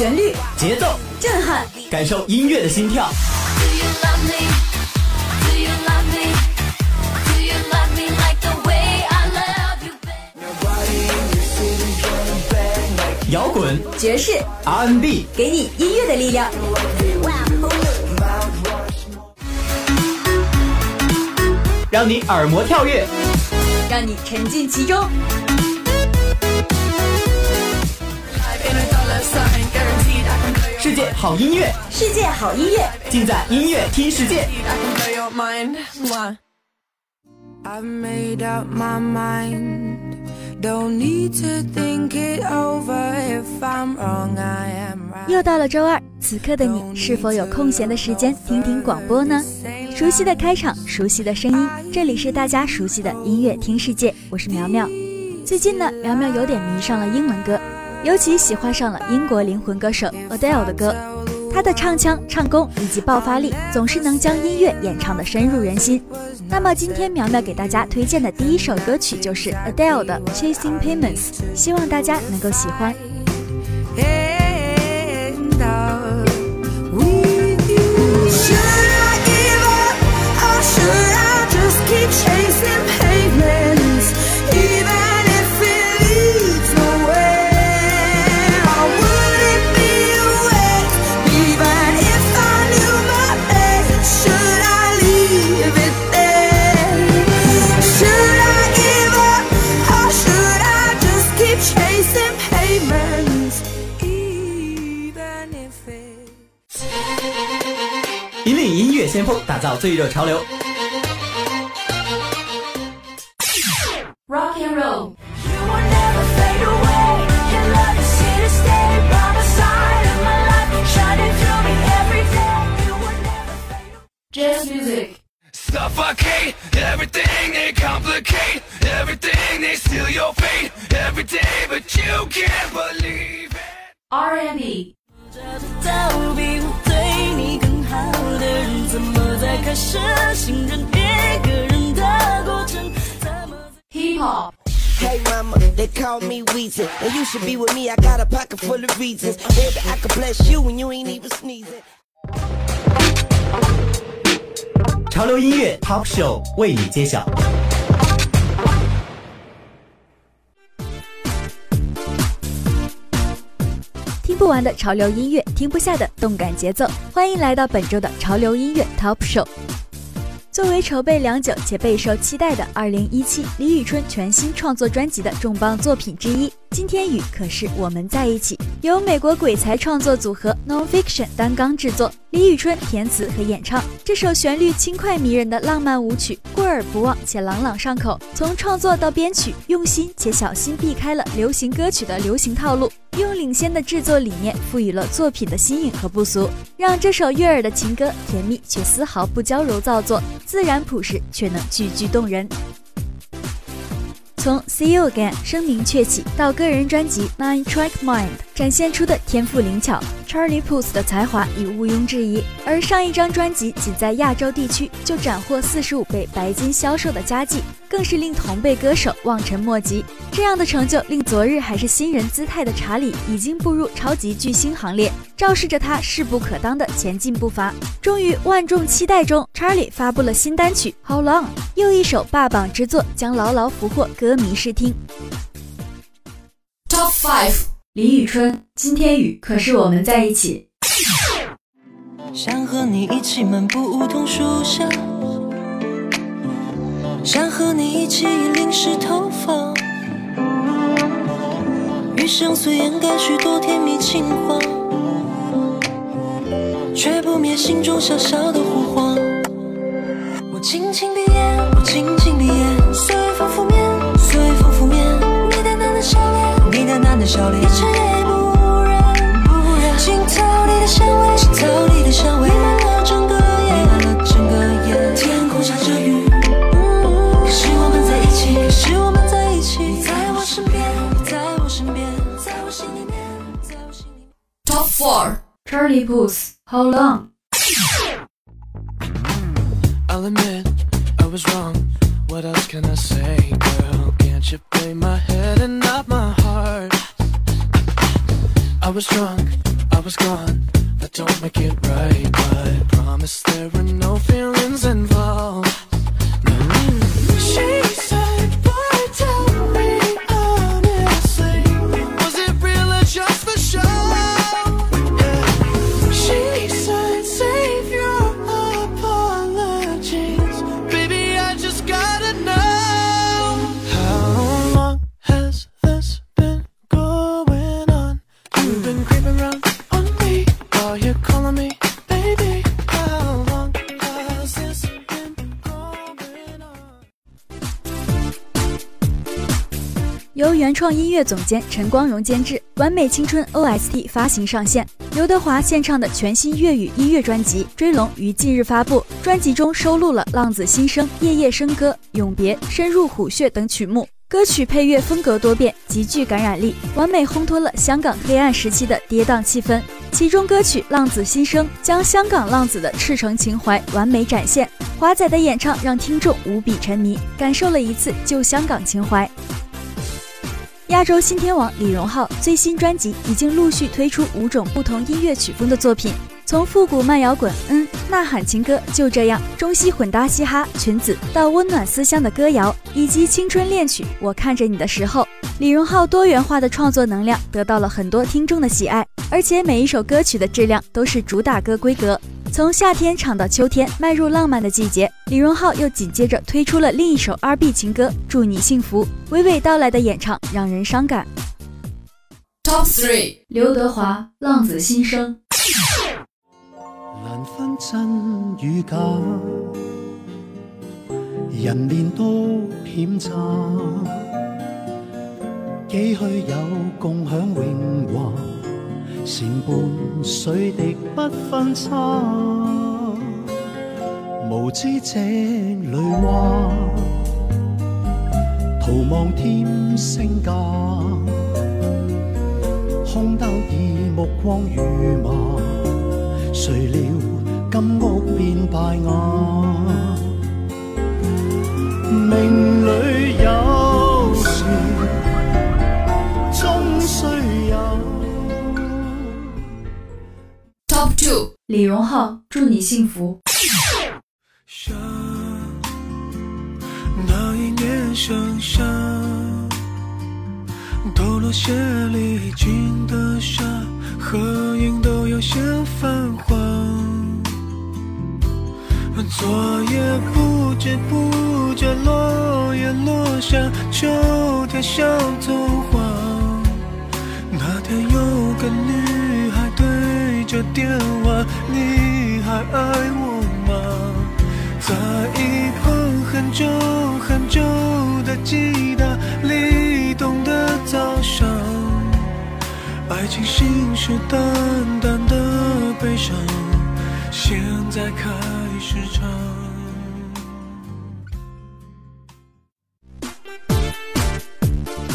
旋律、节奏、震撼，感受音乐的心跳。摇滚、爵士、R&B，给你音乐的力量，让你耳膜跳跃，让你沉浸其中。世界好音乐，世界好音乐，尽在音乐听世界。又到了周二，此刻的你是否有空闲的时间听听广播呢？熟悉的开场，熟悉的声音，这里是大家熟悉的音乐听世界，我是苗苗。最近呢，苗苗有点迷上了英文歌，尤其喜欢上了英国灵魂歌手 Adele 的歌。她的唱腔、唱功以及爆发力，总是能将音乐演唱的深入人心。那么今天苗苗给大家推荐的第一首歌曲就是 Adele 的 Chasing Payments，希望大家能够喜欢。先锋打造最热潮流，Rock and Roll。Jazz music. Suffocate everything they complicate everything they steal your fate every day, but you can't believe it. R&B. 开始信任一个人的过程？Hip Hop。Hey mama, they call me Weezy. And you should be with me, I got a pocket full of reasons. Baby, I could bless you when you ain't even sneezing. 潮流音乐 Top Show 为你揭晓。听不完的潮流音乐，听不下的动感节奏，欢迎来到本周的潮流音乐 Top Show。作为筹备良久且备受期待的2017李宇春全新创作专辑的重磅作品之一，《今天雨可是我们在一起》，由美国鬼才创作组合 Nonfiction 担纲制作。李宇春填词和演唱这首旋律轻快迷人的浪漫舞曲，过耳不忘且朗朗上口。从创作到编曲，用心且小心避开了流行歌曲的流行套路，用领先的制作理念赋予了作品的新颖和不俗，让这首悦耳的情歌甜蜜却丝毫不娇柔造作，自然朴实却能句句动人。从 See You Again 声名鹊起到个人专辑 Nine Track Mind 展现出的天赋灵巧，Charlie Puth 的才华已毋庸置疑。而上一张专辑仅在亚洲地区就斩获四十五倍白金销售的佳绩，更是令同辈歌手望尘莫及。这样的成就令昨日还是新人姿态的查理已经步入超级巨星行列，昭示着他势不可当的前进步伐。终于万众期待中，查理发布了新单曲 How Long，又一首霸榜之作将牢牢俘获歌迷视听。Top Five，李宇春，今天雨可是我们在一起。想和你一起漫步梧桐树下，想和你一起淋湿头发，余生虽掩盖许多甜蜜情话。却不灭心中小小的火花。我轻轻闭眼，我轻轻闭眼，随风拂面，随风拂面。你淡淡的笑脸，你淡淡的笑脸，一尘也不染，不染。镜头里的香味，镜头里的香味，弥漫了整个夜，弥漫了整个夜。天空下着雨，可是我们在一起，可是我们在一起。你在我身边，你在我身边，在我心里面，在我心里面。Top Four。Charlie Puth, How Long? Mm. I'll admit I was wrong. What else can I say, girl? Can't you play my head and not my heart? I was drunk. I was gone. That don't make it right, but I promise there were no feelings involved. 创音乐总监陈光荣监制，《完美青春》OST 发行上线。刘德华献唱的全新粤语音乐专辑《追龙》于近日发布，专辑中收录了《浪子心声》《夜夜笙歌》《永别》《深入虎穴》等曲目。歌曲配乐风格多变，极具感染力，完美烘托了香港黑暗时期的跌宕气氛。其中歌曲《浪子心声》将香港浪子的赤诚情怀完美展现，华仔的演唱让听众无比沉迷，感受了一次旧香港情怀。亚洲新天王李荣浩最新专辑已经陆续推出五种不同音乐曲风的作品，从复古慢摇滚、嗯呐喊情歌就这样，中西混搭嘻哈裙子到温暖思乡的歌谣，以及青春恋曲《我看着你的时候》，李荣浩多元化的创作能量得到了很多听众的喜爱，而且每一首歌曲的质量都是主打歌规格。从夏天唱到秋天，迈入浪漫的季节，李荣浩又紧接着推出了另一首 R&B 情歌《祝你幸福》，娓娓道来的演唱让人伤感。Top three，刘德华《浪子心声》。难分真與假，人面都險詐，幾許有共享榮華，成伴水滴不分差，无知這淚話，徒望添聲價，空兜以目光如麻。谁料金屋变败瓦，命里李荣浩，祝你幸福。想那一年盛夏，抖落鞋里进的沙，合影都有些泛黄。昨夜不知不觉，落叶落下，秋天像童话。那天有个女孩着电话，你还爱我吗？在一旁很久很久的吉他里懂的早上，爱情信誓旦旦的悲伤，现在开始唱。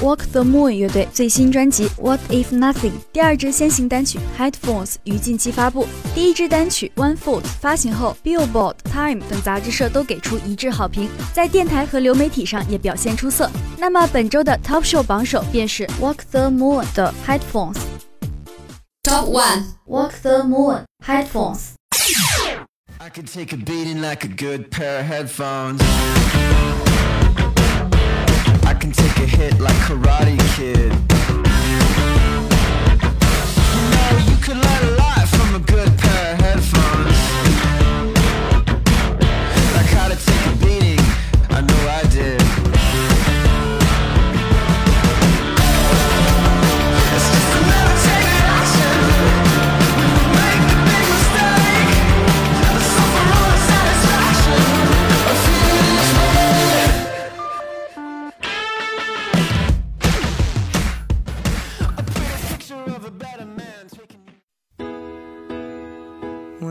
Walk the Moon 乐队最新专辑《What If Nothing》第二支先行单曲《Headphones》于近期发布，第一支单曲《One Foot》发行后，Billboard、Time 等杂志社都给出一致好评，在电台和流媒体上也表现出色。那么本周的 Top Show 榜首便是 Walk the Moon 的 Headphones。 Top one， Walk the Moon Headphones。 I could take a beating like a good pair of headphones. I can take a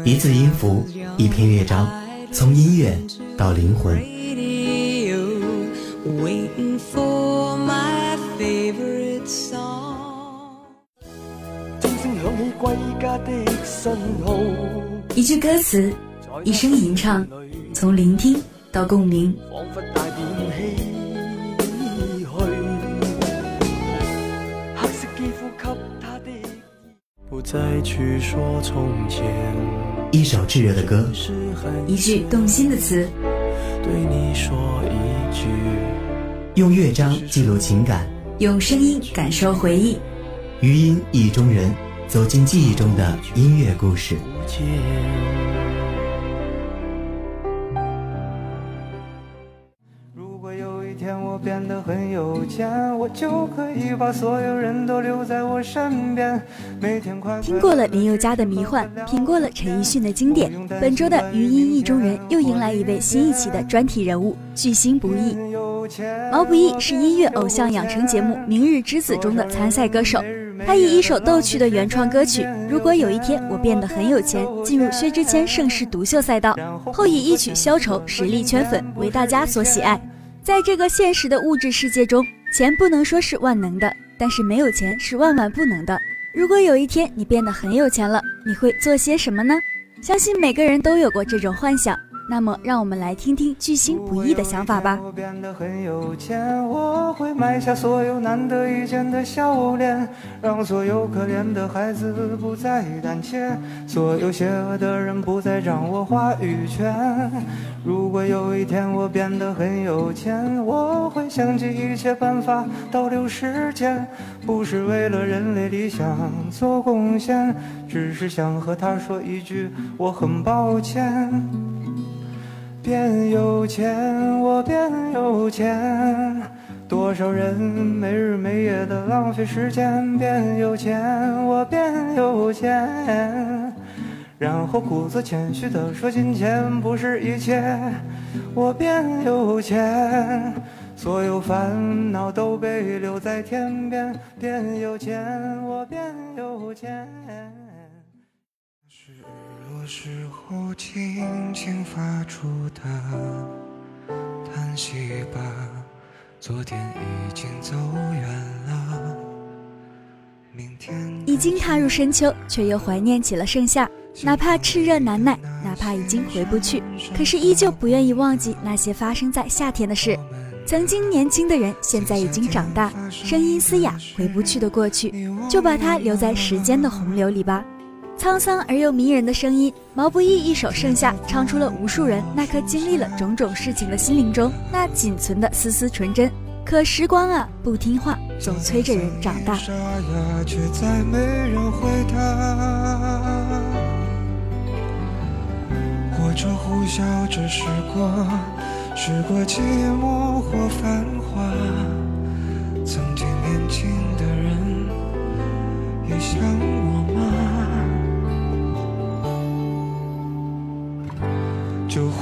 一字音符，一篇乐章，从音乐到灵魂。一句歌词，一声吟唱，从聆听到共鳴。仿佛帶點唏噓，黑色肌膚給他的。不再去说从前。一首炙热的歌，一句动心的词，对你说一句，用乐章记录情感，用声音感受回忆。余音意中人，走进记忆中的音乐故事。我就可以把所有人都留在我身边，每天快快听过了林宥嘉的迷幻，品过了陈奕迅的经典，本周的余音意中人又迎来一位新一期的专题人物——巨星不易。毛不易是音乐偶像养成节目《明日之子》中的参赛歌手，他以一首逗趣的原创歌曲《如果有一天我变得很有钱》进入薛之谦盛世独秀赛道，后以一曲《消愁》实力圈粉，为大家所喜爱。在这个现实的物质世界中，钱不能说是万能的，但是没有钱是万万不能的。如果有一天你变得很有钱了，你会做些什么呢？相信每个人都有过这种幻想。那么，让我们来听听巨星不易的想法吧。我变得很有钱，我会买下所有难得一见的笑脸，让所有可怜的孩子不再胆怯，所有邪恶的人不再掌握话语权。如果有一天我变得很有钱，我会想尽一切办法倒流时间，不是为了人类理想做贡献，只是想和他说一句我很抱歉。变有钱，我变有钱。多少人没日没夜的浪费时间？变有钱，我变有钱。然后故作谦虚的说金钱不是一切。我变有钱，所有烦恼都被留在天边。变有钱，我变有钱。是日落时候轻轻发出的叹息吧，昨天已经走远了，明天已经踏入深秋，却又怀念起了盛夏。哪怕炽热难耐，哪怕已经回不去，可是依旧不愿意忘记那些发生在夏天的事。曾经年轻的人，现在已经长大，声音嘶哑，回不去的过去，就把它留在时间的洪流里吧。沧桑而又迷人的声音，毛不易一首《盛夏》唱出了无数人那颗经历了种种事情的心灵中那仅存的丝丝纯真。可时光啊，不听话，总催着人长大。沙哑，却再没人回答。或者呼啸着时光，时过寂寞或繁华。曾经年轻的人，也像我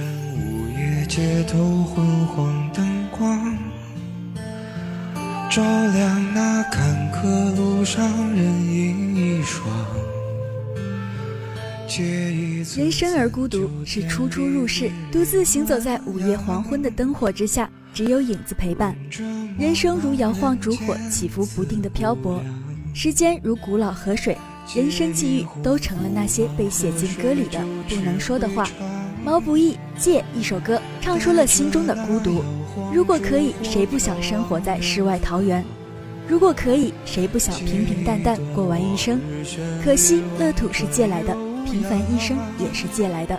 午夜街头昏黄灯光，照亮那坎坷路上人影一双。人生而孤独，是初出入世，独自行走在午夜黄昏的灯火之下，只有影子陪伴。人生如摇晃烛火，起伏不定的漂泊；时间如古老河水，人生际遇都成了那些被写进歌里的不能说的话。毛不易《借》一首歌，唱出了心中的孤独。如果可以，谁不想生活在世外桃源？如果可以，谁不想平平淡淡过完一生？可惜乐土是借来的，平凡一生也是借来的。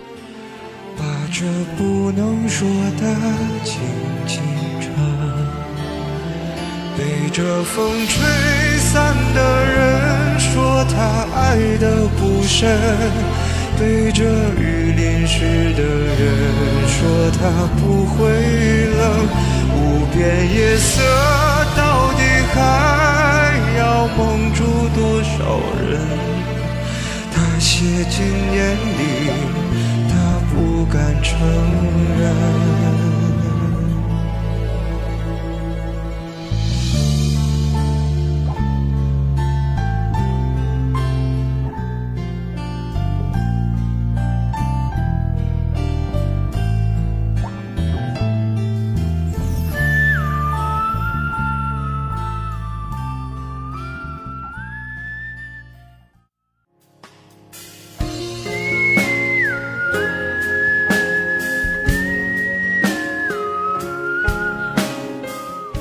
把这不能说的轻轻唱，被这风吹散的人说他爱的不深，被这雨淋湿的人说他不会冷，无边夜色到底还要蒙住多少人？他写进眼里，他不敢承认。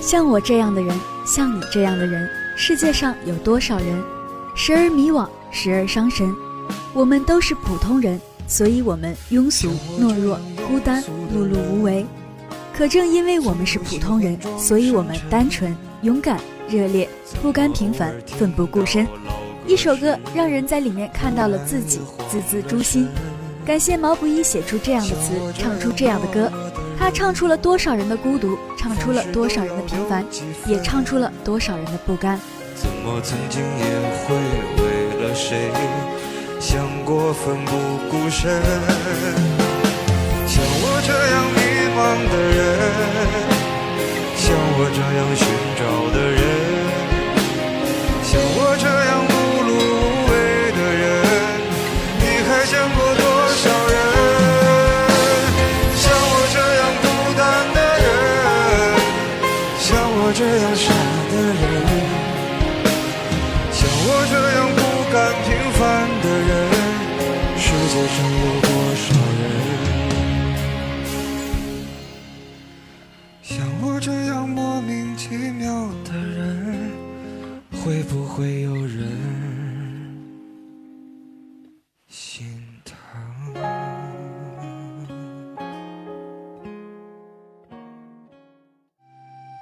像我这样的人，像你这样的人，世界上有多少人？时而迷惘，时而伤神。我们都是普通人，所以我们庸俗、懦弱、孤单、碌碌无为。可正因为我们是普通人，所以我们单纯、勇敢、热烈，不甘平凡，奋不顾身。一首歌让人在里面看到了自己，字字诛心。感谢毛不易写出这样的词，唱出这样的歌。他唱出了多少人的孤独，唱出了多少人的平凡，也唱出了多少人的不甘。怎么曾经也会为了谁想过奋不顾身？像我这样迷茫的人，像我这样寻找的人，奇妙的人，会不会有人心疼？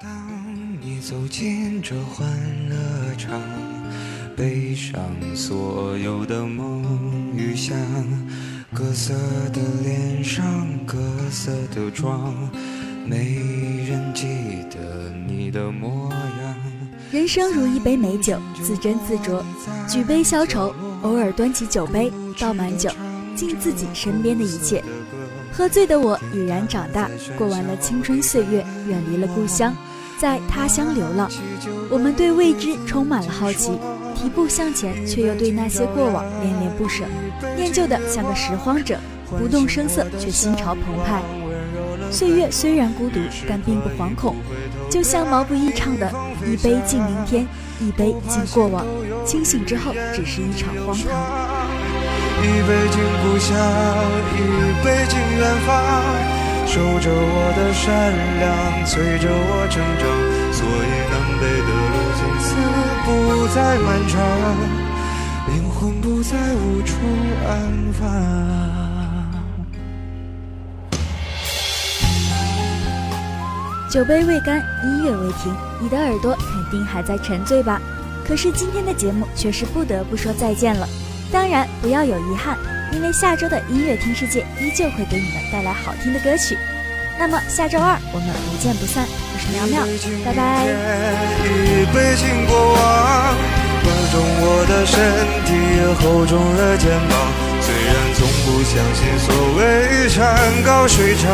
当你走进这欢乐场，背上所有的梦与想，各色的脸上，各色的妆，没人记得你的模样。人生如一杯美酒，自斟自酌，举杯消愁，偶尔端起酒杯，倒满酒，敬自己身边的一切。喝醉的我已然长大，过完了青春岁月，远离了故乡，在他乡流浪。我们对未知充满了好奇，提步向前，却又对那些过往恋恋不舍，念旧的像个拾荒者，不动声色却心潮澎湃。岁月虽然孤独，但并不惶恐，就像毛不易唱的：“一杯敬明天，一杯敬过往，清醒之后只是一场荒唐。”一杯敬故乡，一杯敬远方，守着我的善良，催着我成长。所以南北的路从此不再漫长，灵魂不再无处安放。酒杯未干，音乐未停，你的耳朵肯定还在沉醉吧？可是今天的节目却是不得不说再见了。当然不要有遗憾，因为下周的音乐听世界依旧会给你们带来好听的歌曲。那么下周二我们不见不散。我是苗苗，拜拜。一杯敬过往，宽重我的身体，厚重了肩膀。虽然从不相信所谓山高水长，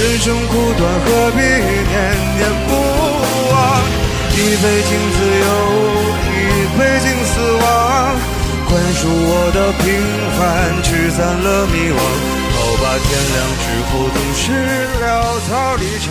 人生苦短，何必念念不忘？一杯敬自由，一杯敬死亡。宽恕我的平凡，驱散了迷惘。好吧，天亮之后总是潦草离场。